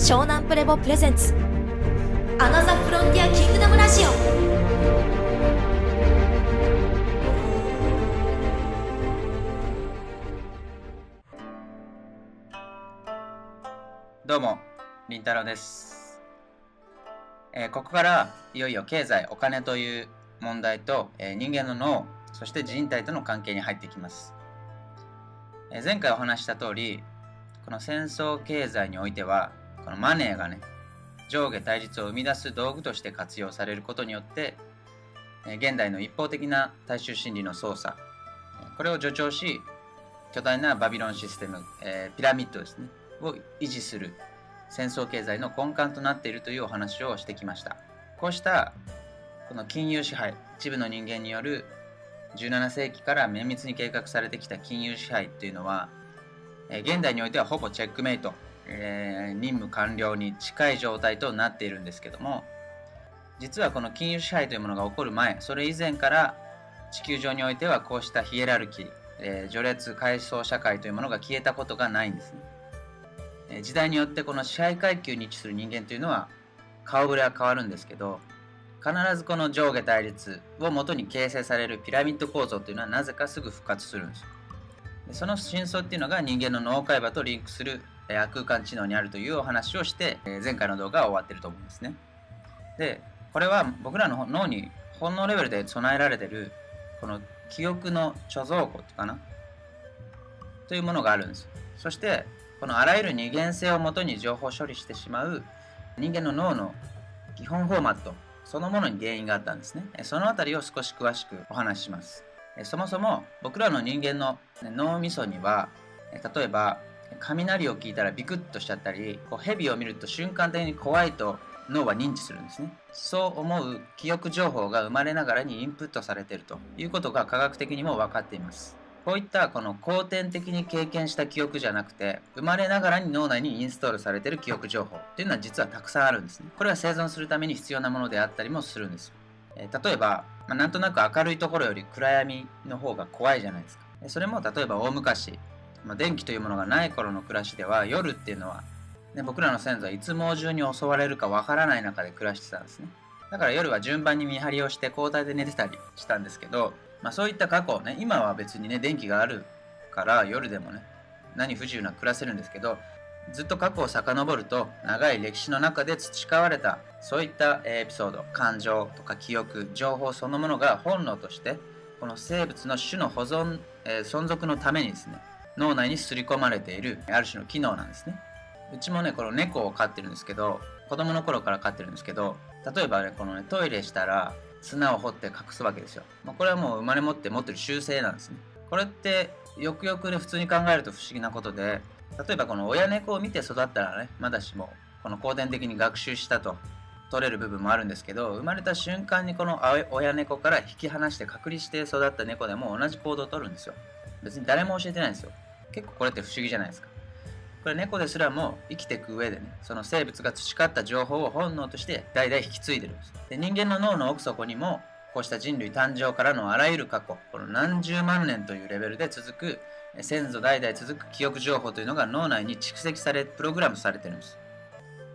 湘南プレボプレゼンツ。アナザフロンティアキングダムラジオ。どうも、りんたろです、えーここからいよいよ経済、お金という問題と、えー人間の脳、そして人体との関係に入ってきます。えー前回お話した通り、この戦争経済においては、このマネーがね、上下対立を生み出す道具として活用されることによって、現代の一方的な大衆心理の操作、これを助長し、巨大なバビロンシステム、えーピラミッドですね、を維持する戦争経済の根幹となっているというお話をしてきました。こうしたこの金融支配一部の人間による17世紀から綿密に計画されてきた金融支配というのは現代においてはほぼチェックメイト、えー任務完了に近い状態となっているんですけども実はこの金融支配というものが起こる前それ以前から地球上においてはこうしたヒエラルキー、えー序列階層社会というものが消えたことがないんですね。えー時代によってこの支配階級に位置する人間というのは顔ぶれは変わるんですけど必ずこの上下対立をもとに形成されるピラミッド構造というのはなぜかすぐ復活するんですその真相っていうのが人間の脳海馬とリンクする空間知能にあるというお話をしてえ前回の動画は終わってると思うんですね。でこれは僕らの脳に本能レベルで備えられてるこの記憶の貯蔵庫かな？というものがあるんですそしてこのあらゆる二元性をもとに情報処理してしまう人間の脳の基本フォーマットそのものに原因があったんですね。そのあたりを少し詳しくお話しします。そもそも僕らの人間の脳みそには例えば雷を聞いたらビクッとしちゃったりこう蛇を見ると瞬間的に怖いと脳は認知するんですね。そう思う記憶情報が生まれながらにインプットされているということが科学的にも分かっています。こういったこの後天的に経験した記憶じゃなくて生まれながらに脳内にインストールされてる記憶情報っていうのは実はたくさんあるんですね。これは生存するために必要なものであったりもするんですよ。えー例えば、まあなんとなく明るいところより暗闇の方が怖いじゃないですか。それも例えば大昔、まあ電気というものがない頃の暮らしでは夜っていうのは、ね、僕らの先祖はいつ猛獣に襲われるかわからない中で暮らしてたんですね。だから夜は順番に見張りをして交代で寝てたりしたんですけど、まあ、そういった過去ね今は別にね電気があるから夜でもね何不自由なく暮らせるんですけどずっと過去を遡ると長い歴史の中で培われたそういったエピソード感情とか記憶情報そのものが本能としてこの生物の種の保存、えー存続のためにですね脳内に刷り込まれているある種の機能なんですね。うちもねこの猫を飼ってるんですけど子供の頃から飼ってるんですけど例えばねこのねトイレしたら砂を掘って隠すわけですよ、まあ、これはもう生まれ持って持ってる習性なんですね。これってよくよくね普通に考えると不思議なことで例えばこの親猫を見て育ったらねまだしもこの後天的に学習したと取れる部分もあるんですけど生まれた瞬間にこの親猫から引き離して隔離して育った猫でも同じ行動をとるんですよ。別に誰も教えてないんですよ。結構これって不思議じゃないですか。これ猫ですらも生きていく上でねその生物が培った情報を本能として代々引き継いでるんです。で人間の脳の奥底にもこうした人類誕生からのあらゆる過去この何十万年というレベルで続く先祖代々続く記憶情報というのが脳内に蓄積されプログラムされてるんです。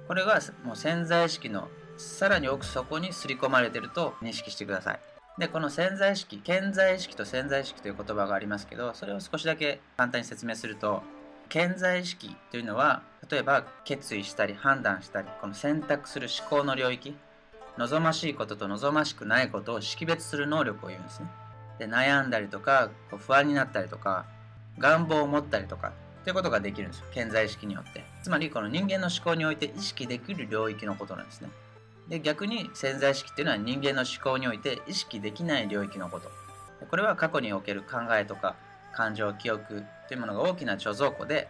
これはもう潜在意識のさらに奥底に刷り込まれてると認識してください。でこの潜在意識潜在意識と潜在意識という言葉がありますけどそれを少しだけ簡単に説明すると潜在意識というのは例えば決意したり判断したりこの選択する思考の領域望ましいことと望ましくないことを識別する能力を言うんですね。で悩んだりとかこう不安になったりとか願望を持ったりとかっていうことができるんですよ。潜在意識によって。つまりこの人間の思考において意識できる領域のことなんですね。で逆に潜在意識っていうのは人間の思考において意識できない領域のこと。これは過去における考えとか感情記憶というものが大きな貯蔵庫で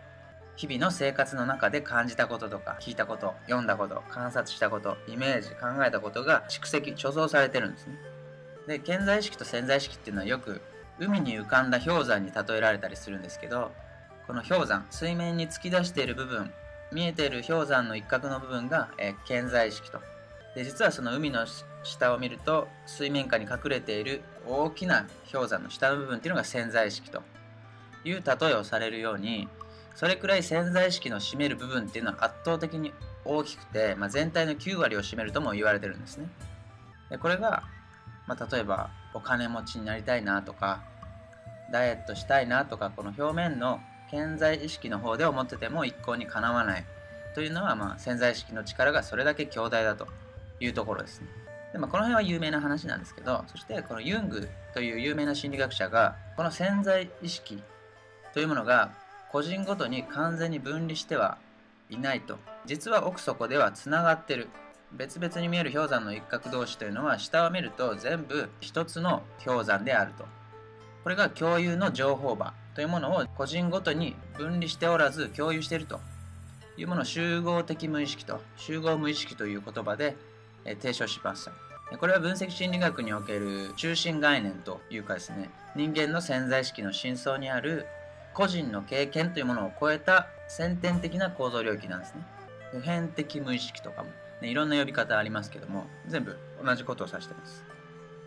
日々の生活の中で感じたこととか聞いたこと読んだこと観察したことイメージ考えたことが蓄積貯蔵されてるんですね。で潜在意識と潜在意識っていうのはよく海に浮かんだ氷山に例えられたりするんですけどこの氷山水面に突き出している部分見えている氷山の一角の部分が、えー潜在意識と。で実はその海の下を見ると水面下に隠れている大きな氷山の下の部分っていうのが潜在意識という例えをされるようにそれくらい潜在意識の占める部分っていうのは圧倒的に大きくて、まあ、全体の9割を占めるとも言われてるんですね。でこれが、まあ、例えばお金持ちになりたいなとかダイエットしたいなとかこの表面の潜在意識の方で思ってても一向にかなわないというのは、まあ、潜在意識の力がそれだけ強大だというところですね。でまあ、この辺は有名な話なんですけどそしてこのユングという有名な心理学者がこの潜在意識というものが個人ごとに完全に分離してはいないと。実は奥底ではつながってる。別々に見える氷山の一角同士というのは下を見ると全部一つの氷山であると。これが共有の情報場というものを個人ごとに分離しておらず共有しているというものを集合的無意識と集合無意識という言葉で提唱しました。これは分析心理学における中心概念というかですね人間の潜在意識の深層にある個人の経験というものを超えた先天的な構造領域なんですね。普遍的無意識とかも、ね、いろんな呼び方ありますけども全部同じことを指してます。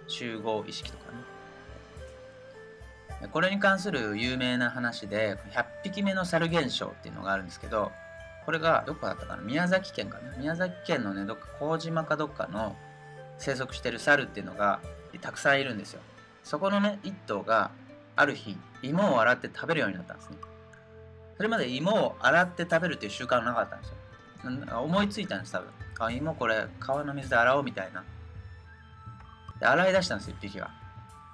集合意識とかね。これに関する有名な話で100匹目の猿現象っていうのがあるんですけどこれがどこだったかな。宮崎県かな。宮崎県のねどっか麹島かどっかの生息してる猿っていうのがたくさんいるんですよ。そこのね一頭がある日芋を洗って食べるようになったんですね。それまで芋を洗って食べるっていう習慣はなかったんですよ。思いついたんです多分。あ芋これ川の水で洗おうみたいな。で洗い出したんですよ一匹が。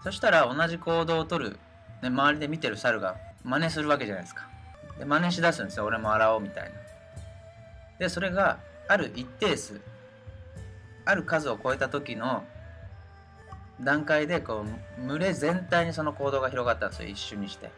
そしたら同じ行動をとる、ね、周りで見てる猿が真似するわけじゃないですか。で真似しだすんですよ。俺も洗おうみたいな。でそれがある一定数ある数を超えた時の段階でこう群れ全体にその行動が広がったんですよ一瞬にして。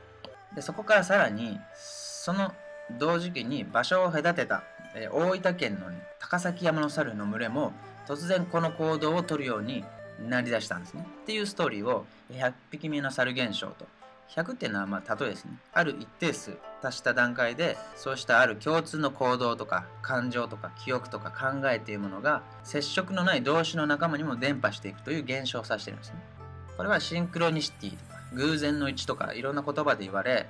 でそこからさらにその同時期に場所を隔てた、え大分県の、高崎山の猿の群れも突然この行動をとるようになりだしたんですね。っていうストーリーを100匹目の猿現象と100っていうのはまあ例えですね。ある一定数達した段階でそうしたある共通の行動とか感情とか記憶とか考えというものが接触のない動詞の仲間にも伝播していくという現象を指してるんですね。これはシンクロニシティとか偶然の一致とかいろんな言葉で言われ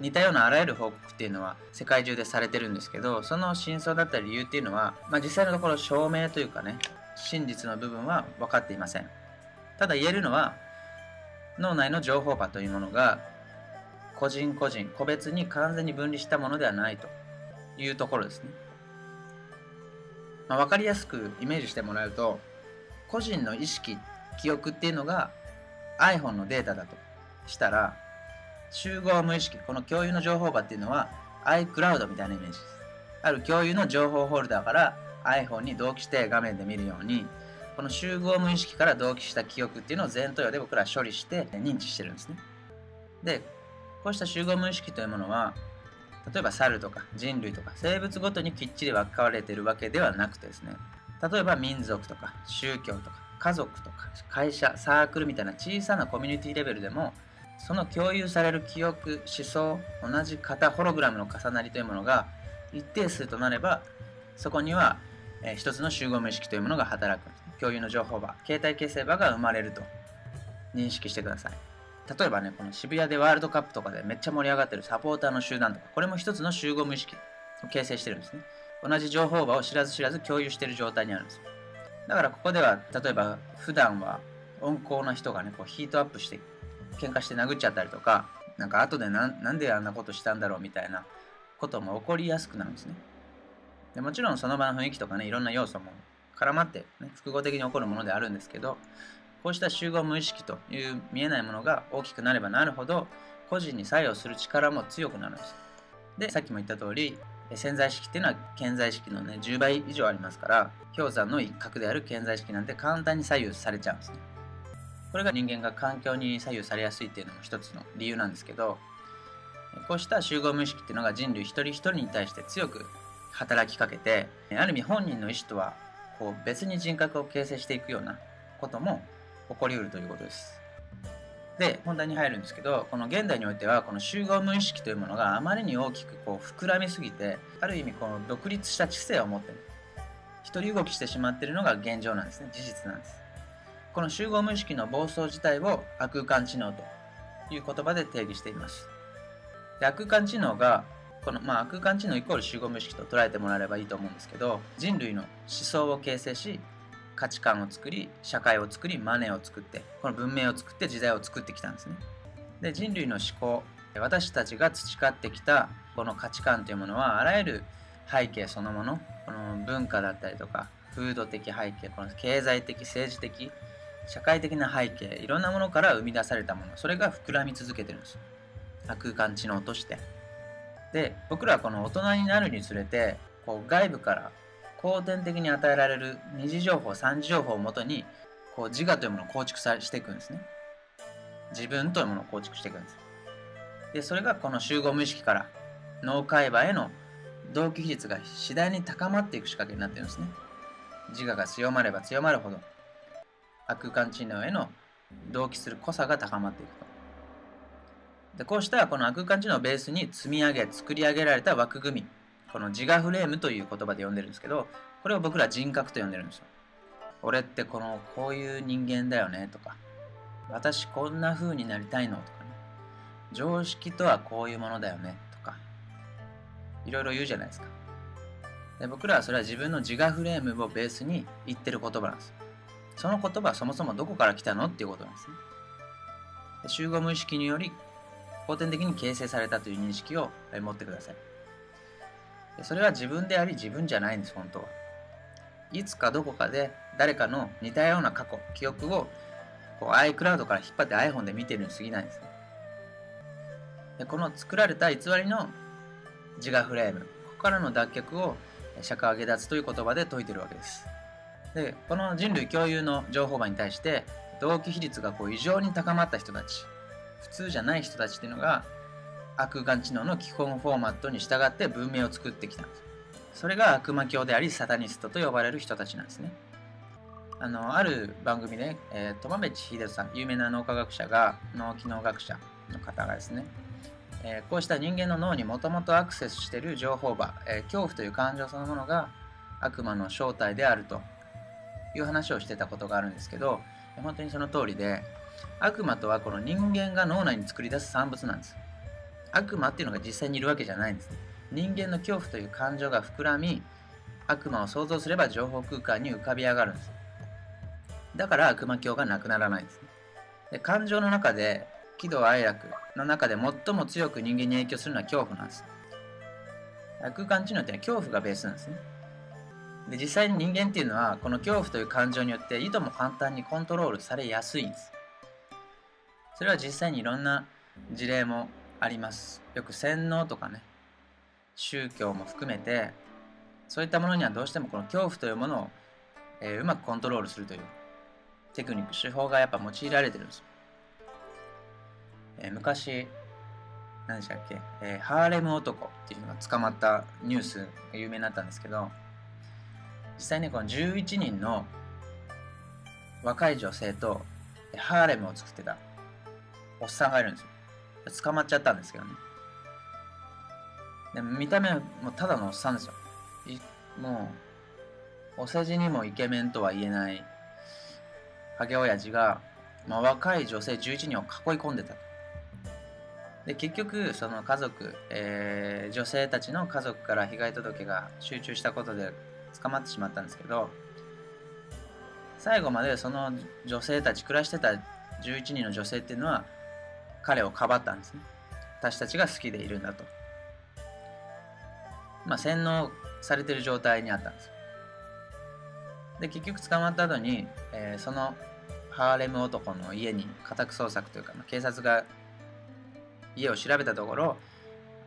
似たようなあらゆる報告っていうのは世界中でされてるんですけどその真相だった理由っていうのは、まあ、実際のところ証明というかね真実の部分は分かっていません。ただ言えるのは脳内の情報波というものが個人個人個別に完全に分離したものではないというところですね、まあ、分かりやすくイメージしてもらうと個人の意識記憶っていうのが iPhone のデータだとしたら集合無意識この共有の情報場っていうのは iCloud みたいなイメージです。ある共有の情報ホルダーから iPhone に同期して画面で見るようにこの集合無意識から同期した記憶っていうのを前頭葉で僕らは処理して認知してるんですね。で、こうした集合無意識というものは、例えば猿とか人類とか生物ごとにきっちり分かれてるわけではなくてですね、例えば民族とか宗教とか家族とか会社、サークルみたいな小さなコミュニティレベルでも、その共有される記憶、思想、同じ型、ホログラムの重なりというものが一定数となれば、そこには、えー、一つの集合無意識というものが働くんです。共有の情報場、携帯形成場が生まれると認識してください。例えばね、この渋谷でワールドカップとかでめっちゃ盛り上がってるサポーターの集団とか、これも一つの集合無意識を形成してるんですね。同じ情報場を知らず知らず共有してる状態にあるんですよ。だからここでは、例えば普段は温厚な人がね、こうヒートアップして喧嘩して殴っちゃったりとか、なんか後でなんであんなことしたんだろうみたいなことも起こりやすくなるんですね。でもちろんその場の雰囲気とかね、いろんな要素も絡まって、ね、複合的に起こるものであるんですけどこうした集合無意識という見えないものが大きくなればなるほど個人に作用する力も強くなるんです。でさっきも言った通り潜在意識っていうのは潜在意識のね10倍以上ありますから氷山の一角である潜在意識なんて簡単に左右されちゃうんですね。これが人間が環境に左右されやすいっていうのも一つの理由なんですけどこうした集合無意識っていうのが人類一人一人に対して強く働きかけてある意味本人の意思とはこう別に人格を形成していくようなことも起こりうるということです。で本題に入るんですけどこの現代においてはこの集合無意識というものがあまりに大きくこう膨らみすぎてある意味この独立した知性を持ってる。一人動きしてしまっているのが現状なんですね。事実なんです。この集合無意識の暴走自体を悪空間知能という言葉で定義しています。で悪空間知能がこの、まあ、空間知能イコール集合無意識と捉えてもらえればいいと思うんですけど人類の思想を形成し価値観を作り社会を作りマネーを作ってこの文明を作って時代を作ってきたんですね。で人類の思考私たちが培ってきたこの価値観というものはあらゆる背景そのものこの文化だったりとか風土的背景この経済的政治的社会的な背景いろんなものから生み出されたものそれが膨らみ続けてるんです。空間知能として。で僕らはこの大人になるにつれてこう外部から後天的に与えられる二次情報三次情報をもとにこう自我というものを構築さしていくんですね。自分というものを構築していくんです。でそれがこの集合無意識から脳海馬への同期比率が次第に高まっていく仕掛けになってるんですね。自我が強まれば強まるほど空間知能への同期する濃さが高まっていくと。でこうしたこの空間知能をベースに積み上げ作り上げられた枠組みこの自我フレームという言葉で呼んでるんですけどこれを僕ら人格と呼んでるんですよ。俺ってこのこういう人間だよねとか私こんな風になりたいのとかね。常識とはこういうものだよねとかいろいろ言うじゃないですか。で僕らはそれは自分の自我フレームをベースに言ってる言葉なんです。その言葉はそもそもどこから来たの？っていうことなんですね。集合無意識により後天的に形成されたという認識を持ってください。それは自分であり自分じゃないんです本当は。いつかどこかで誰かの似たような過去記憶をこう iCloud から引っ張って iPhone で見てるに過ぎないんですね。でこの作られた偽りの自我フレームここからの脱却を釈迦下脱という言葉で説いてるわけです。でこの人類共有の情報場に対して同期比率がこう異常に高まった人たち。普通じゃない人たちっていうのが悪眼知能の基本フォーマットに従って文明を作ってきたんです。それが悪魔教でありサタニストと呼ばれる人たちなんですね。あのある番組で、えー、友部秀さん有名な脳科学者が脳機能学者の方がですね、えー、こうした人間の脳にもともとアクセスしている情報場、えー、恐怖という感情そのものが悪魔の正体であるという話をしてたことがあるんですけど本当にその通りで悪魔とはこの人間が脳内に作り出す産物なんです。悪魔っていうのが実際にいるわけじゃないんです。人間の恐怖という感情が膨らみ悪魔を想像すれば情報空間に浮かび上がるんです。だから悪魔教がなくならないんです。で感情の中で喜怒哀楽の中で最も強く人間に影響するのは恐怖なんです。空間知能っていうのは恐怖がベースなんですね。で実際に人間っていうのはこの恐怖という感情によっていとも簡単にコントロールされやすいんです。それは実際にいろんな事例もあります。よく洗脳とかね宗教も含めてそういったものにはどうしてもこの恐怖というものを、えー、うまくコントロールするというテクニック手法がやっぱ用いられてるんです。よ、えー、昔何でしたっけ、えー、ハーレム男っていうのが捕まったニュースが有名になったんですけど実際にこの11人の若い女性とハーレムを作ってた。おっさんがいるんですよ。捕まっちゃったんですけどね。で見た目もただのおっさんですよ。もうお世辞にもイケメンとは言えないハゲ親父が、まあ、若い女性11人を囲い込んでたで結局その家族、えー、女性たちの家族から被害届が集中したことで捕まってしまったんですけど最後までその女性たち暮らしてた11人の女性っていうのは彼をかばったんですね。私たちが好きでいるんだと。まあ洗脳されてる状態にあったんです。で結局捕まった後に、えー、そのハーレム男の家に家宅捜索というか、まあ、警察が家を調べたところ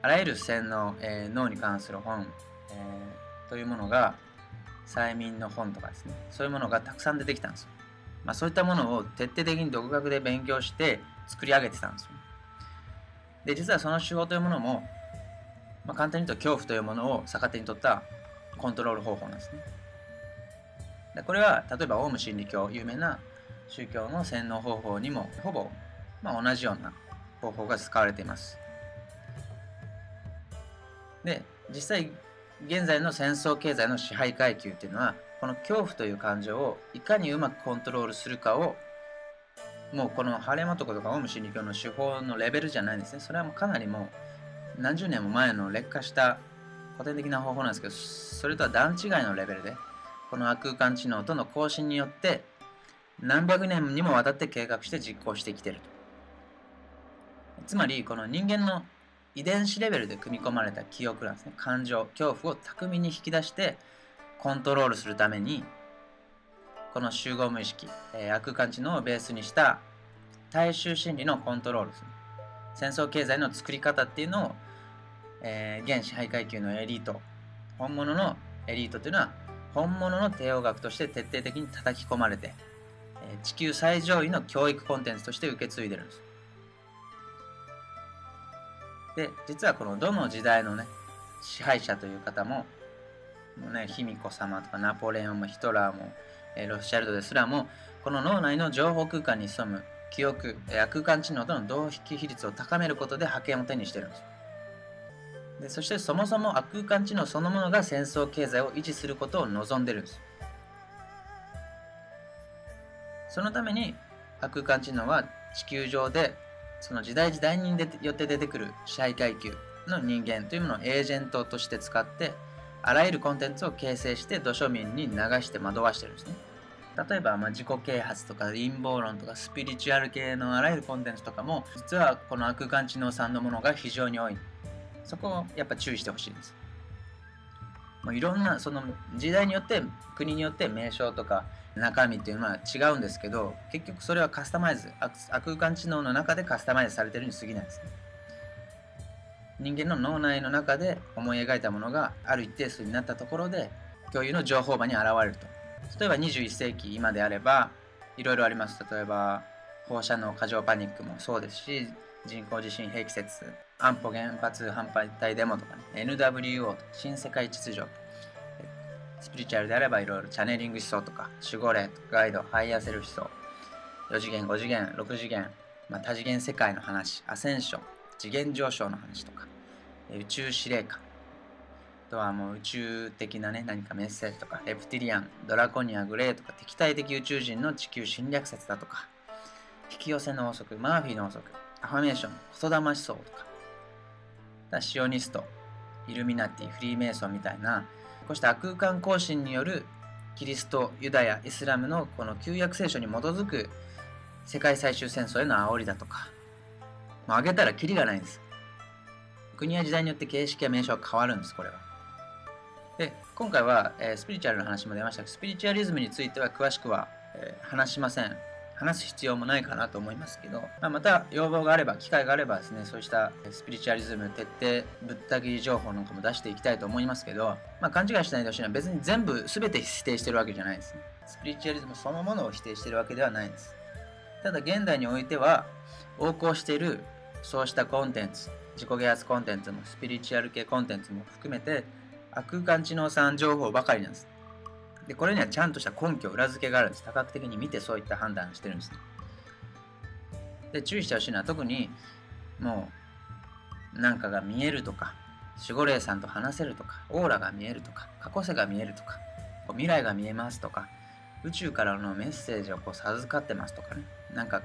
あらゆる洗脳、えー、脳に関する本、えー、というものが催眠の本とかですね。そういうものがたくさん出てきたんですよ、まあ、そういったものを徹底的に独学で勉強して作り上げてたんですよ。で実はその手法というものも、まあ、簡単に言うと恐怖というものを逆手に取ったコントロール方法なんですね。でこれは例えばオウム真理教有名な宗教の洗脳方法にもほぼ、まあ、同じような方法が使われています。で実際現在の戦争経済の支配階級っていうのはこの恐怖という感情をいかにうまくコントロールするかをもうこのハレマトコとかオウム真理教の手法のレベルじゃないんですね。それはもうかなりもう何十年も前の劣化した古典的な方法なんですけどそれとは段違いのレベルでこの空間知能との更新によって何百年にもわたって計画して実行してきていると。つまりこの人間の遺伝子レベルで組み込まれた記憶なんですね。感情恐怖を巧みに引き出してコントロールするためにこの集合無意識、えー、悪感知能をベースにした大衆心理のコントロールですね。戦争経済の作り方っていうのを、えー、現支配階級のエリート本物のエリートというのは本物の帝王学として徹底的に叩き込まれて、えー、地球最上位の教育コンテンツとして受け継いでるんです。で実はこのどの時代のね支配者という方ももうね卑弥呼様とかナポレオンもヒトラーも、ロシャルドですらもこの脳内の情報空間に潜む記憶、空間知能との同引比率を高めることで覇権を手にしてるんです。でそしてそもそも空間知能そのものが戦争経済を維持することを望んでるんです。そのために空間知能は地球上でその時代時代によって出てくる支配階級の人間というものをエージェントとして使ってあらゆるコンテンツを形成して土庶民に流して惑わしてるんですね。例えば、まあ、自己啓発とか陰謀論とかスピリチュアル系のあらゆるコンテンツとかも実はこの空間知能さんのものが非常に多い。そこをやっぱ注意してほしいです。もういろんなその時代によって国によって名称とか中身っていうのは違うんですけど結局それはカスタマイズ空間知能の中でカスタマイズされてるに過ぎないですね。人間の脳内の中で思い描いたものがある一定数になったところで共有の情報場に現れると。例えば21世紀今であればいろいろあります。例えば放射能過剰パニックもそうですし人工地震兵器説安保原発反対デモとかね NWO 新世界秩序スピリチュアルであればいろいろチャネリング思想とか守護霊ガイドハイヤーセルフ思想4次元5次元6次元、まあ、多次元世界の話アセンション次元上昇の話とか宇宙司令官とはもう宇宙的なね、何かメッセージとか、レプティリアン、ドラコニア、グレーとか、敵対的宇宙人の地球侵略説だとか、引き寄せの法則、マーフィーの法則、アファメーション、言霊思想とか、シオニスト、イルミナティ、フリーメイソンみたいな、こうした空間更新によるキリスト、ユダヤ、イスラムのこの旧約聖書に基づく世界最終戦争への煽りだとか、もう挙げたらキリがないんです。国や時代によって形式や名称は変わるんです、これは。で今回は、えー、スピリチュアルの話も出ましたがスピリチュアリズムについては詳しくは、えー、話しません。話す必要もないかなと思いますけど、まあ、また要望があれば機会があればですねそうしたスピリチュアリズム徹底ぶった切り情報なんかも出していきたいと思いますけど、まあ、勘違いしないでほしいのは別に全部全て否定してるわけじゃないですね。スピリチュアリズムそのものを否定してるわけではないんです。ただ現代においては横行しているそうしたコンテンツ自己啓発コンテンツもスピリチュアル系コンテンツも含めて空間知能産情報ばかりなんです。で、これにはちゃんとした根拠、裏付けがあるんです。多角的に見てそういった判断してるんです。で、注意してほしいのは特にもう何かが見えるとか、守護霊さんと話せるとか、オーラが見えるとか、過去世が見えるとか、未来が見えますとか、宇宙からのメッセージをこう授かってますとかね、なんか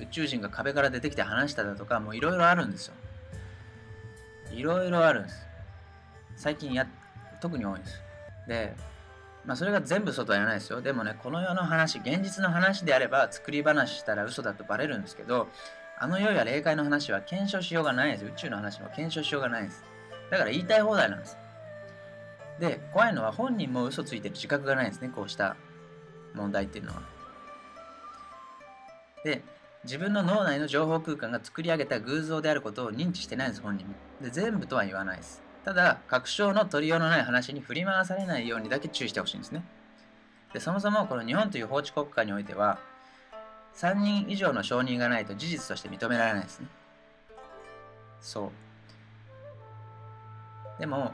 宇宙人が壁から出てきて話しただとか、もういろいろあるんですよ。いろいろあるんです。最近や特に多いです。で、まあ、それが全部外は言わないですよ。でもね、この世の話、現実の話であれば作り話したら嘘だとバレるんですけど、あの世や霊界の話は検証しようがないです。宇宙の話も検証しようがないです。だから言いたい放題なんです。で、怖いのは本人も嘘ついてる自覚がないんですね、こうした問題っていうのは。で、自分の脳内の情報空間が作り上げた偶像であることを認知してないんです、本人も。で、全部とは言わないです。ただ、確証の取りようのない話に振り回されないようにだけ注意してほしいんですね。でそもそもこの日本という法治国家においては、3人以上の承認がないと事実として認められないですね。そう。でも、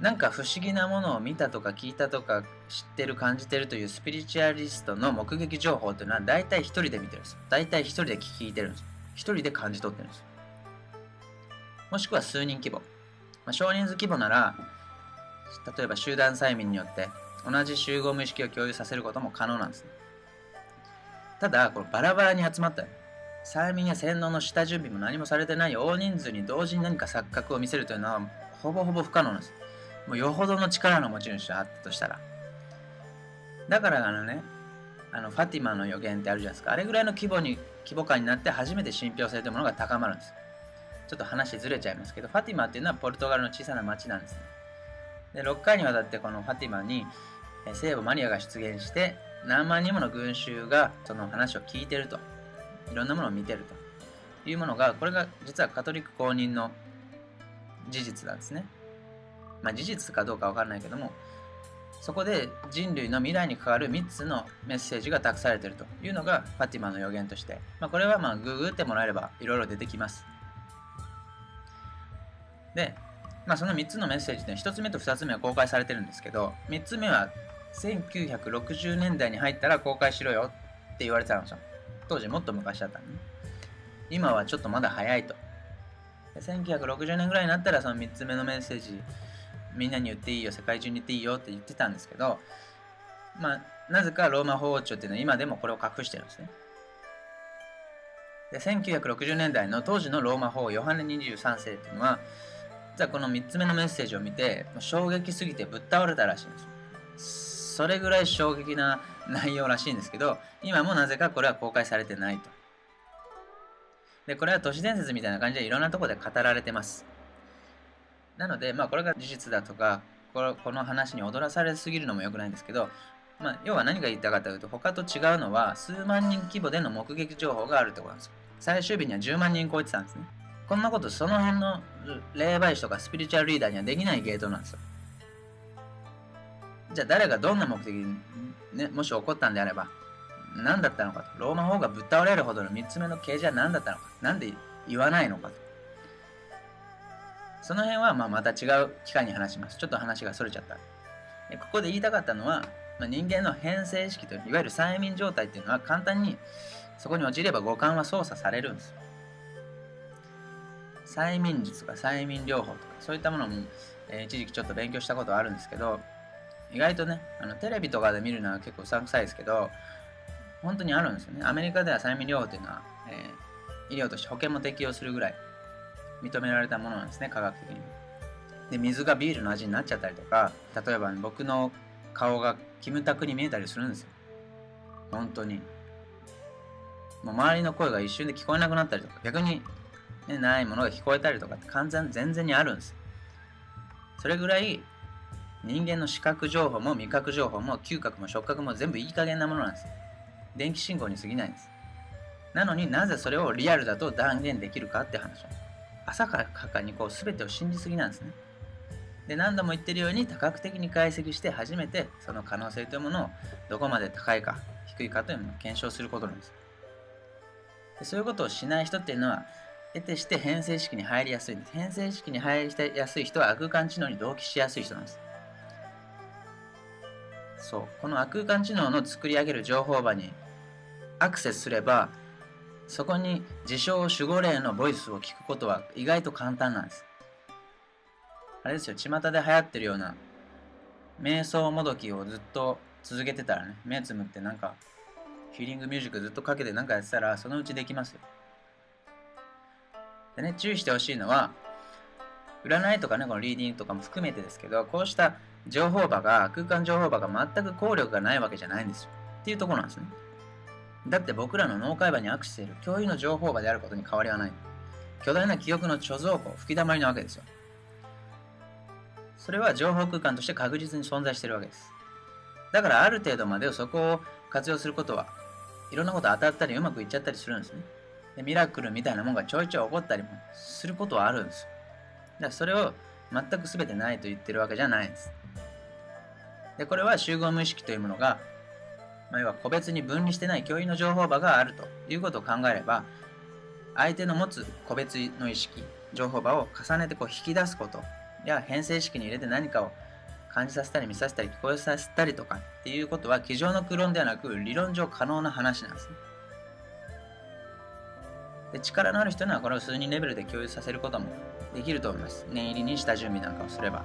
なんか不思議なものを見たとか聞いたとか知ってる感じてるというスピリチュアリストの目撃情報というのは大体一人で見てるんです。大体一人で聞いてるんですよ。一人で感じ取ってるんです。もしくは数人規模。まあ、少人数規模なら、例えば集団催眠によって同じ集合無意識を共有させることも可能なんですね。ただ、これバラバラに集まった催眠や洗脳の下準備も何もされてない大人数に同時に何か錯覚を見せるというのはほぼほぼ不可能なんです。もうよほどの力の持ち主があったとしたら。だからあのね、あのファティマの予言ってあるじゃないですか。あれぐらいの規模に規模感になって初めて信憑性というものが高まるんです。ちょっと話ずれちゃいますけど、ファティマっていうのはポルトガルの小さな町なんですね。で、6回にわたってこのファティマに聖母マリアが出現して、何万人もの群衆がその話を聞いてると。いろんなものを見てるというものが、これが実はカトリック公認の事実なんですね。まあ事実かどうかわからないけども、そこで人類の未来に関わる3つのメッセージが託されているというのがファティマの予言として、まあ、これはまあググってもらえればいろいろ出てきます。で、まあ、その3つのメッセージで1つ目と2つ目は公開されてるんですけど3つ目は1960年代に入ったら公開しろよって言われてたんですよ。当時もっと昔だったのね。今はちょっとまだ早いと。1960年ぐらいになったらその3つ目のメッセージみんなに言っていいよ、世界中に言っていいよって言ってたんですけど、まあ、なぜかローマ法王朝っていうのは今でもこれを隠してるんですね。で、1960年代の当時のローマ法王ヨハネ23世っていうのは、じゃあこの3つ目のメッセージを見て、衝撃すぎてぶっ倒れたらしいんですそれぐらい衝撃な内容らしいんですけど、今もなぜかこれは公開されてないと。で、これは都市伝説みたいな感じでいろんなとこで語られてます。なので、まあ、これが事実だとか、このこの話に踊らされすぎるのも良くないんですけど、まあ、要は何が言いたかったかというと、他と違うのは、数万人規模での目撃情報があるってことなんですよ。最終日には10万人超えてたんですね。こんなことその辺の霊媒師とかスピリチュアルリーダーにはできないゲートなんですよ。じゃあ誰がどんな目的に、ね、もし起こったんであれば、何だったのかと。ローマ法がぶっ倒れるほどの3つ目の刑事は何だったのか。なんで言わないのかと。その辺はまあまた違う機会に話します。ちょっと話がそれちゃった。でここで言いたかったのは、まあ、人間の変性意識といういわゆる催眠状態っていうのは簡単にそこに陥れば五感は操作されるんです。催眠術とか催眠療法とかそういったものも、えー、一時期ちょっと勉強したことあるんですけど意外とねあのテレビとかで見るのは結構うさんくさいですけど本当にあるんですよね。アメリカでは催眠療法っていうのは、えー、医療として保険も適用するぐらい認められたものなんですね科学的に。で水がビールの味になっちゃったりとか例えば、ね、僕の顔がキムタクに見えたりするんですよ。本当に。もう周りの声が一瞬で聞こえなくなったりとか逆にね、ないものが聞こえたりとかって完全全然にあるんです。それぐらい人間の視覚情報も味覚情報も嗅覚も触覚も全部いい加減なものなんです。電気信号に過ぎないんです。なのになぜそれをリアルだと断言できるかって話浅かかにこう全てを信じすぎなんですね。で何度も言ってるように多角的に解析して初めてその可能性というものをどこまで高いか低いかというのを検証することなんです。でそういうことをしない人っていうのは得てして変性式に入りやすいんです。変性式に入りやすい人は空間知能に同期しやすい人なんです。そう。この空間知能の作り上げる情報場にアクセスすれば、そこに自称守護霊のボイスを聞くことは意外と簡単なんです。あれですよ、巷で流行ってるような瞑想もどきをずっと続けてたらね、目つむってなんかヒーリングミュージックずっとかけてなんかやってたらそのうちできますよ。でね、注意してほしいのは、占いとかね、このリーディングとかも含めてですけど、こうした情報場が、空間情報場が全く効力がないわけじゃないんですよ。っていうところなんですね。だって僕らの脳海馬に握手している共有の情報場であることに変わりはない。巨大な記憶の貯蔵庫、吹き溜まりなわけですよ。それは情報空間として確実に存在しているわけです。だからある程度までそこを活用することは、いろんなこと当たったりうまくいっちゃったりするんですね。でミラクルみたいなもんがちょいちょい起こったりもすることはあるんですよ。だからそれを全く全てないと言ってるわけじゃないんです。で、これは集合無意識というものが、まあ、要は個別に分離してない共有の情報場があるということを考えれば、相手の持つ個別の意識、情報場を重ねてこう引き出すことや編成式に入れて何かを感じさせたり見させたり聞こえさせたりとかっていうことは机上の空論ではなく理論上可能な話なんですね。で力のある人にはこれを数人レベルで共有させることもできると思います。念入りにした準備なんかをすれば。